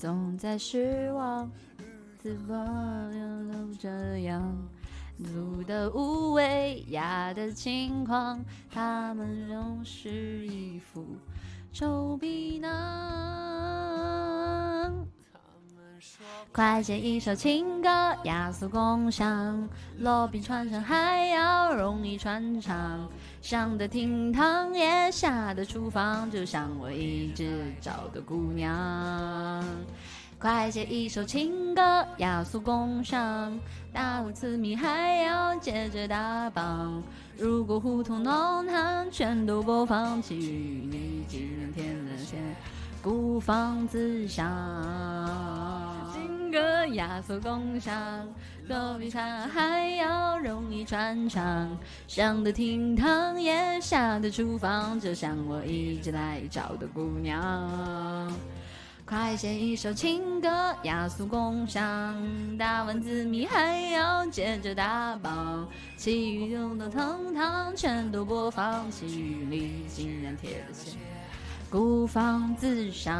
总在失望，是否都这样？怒的无畏，哑的轻狂，他们仍是一副臭皮囊。快写一首情歌，雅俗共赏，落笔传神还要容易传唱。上的厅堂也下的厨房，就像我一直找的姑娘。快写一首情歌，雅俗共赏，大碗刺米还要接着打榜。如果胡同弄堂全都播放，其余你竟然添了线，孤芳自赏。情歌雅俗共赏，落笔茶还要容易传唱。上的厅堂也下的厨房，就像我一直在找的姑娘。再写一首情歌，雅俗共赏，大碗紫米还要接着打榜，其余用的藤堂全都播放，其余里竟然贴着线，孤芳自赏。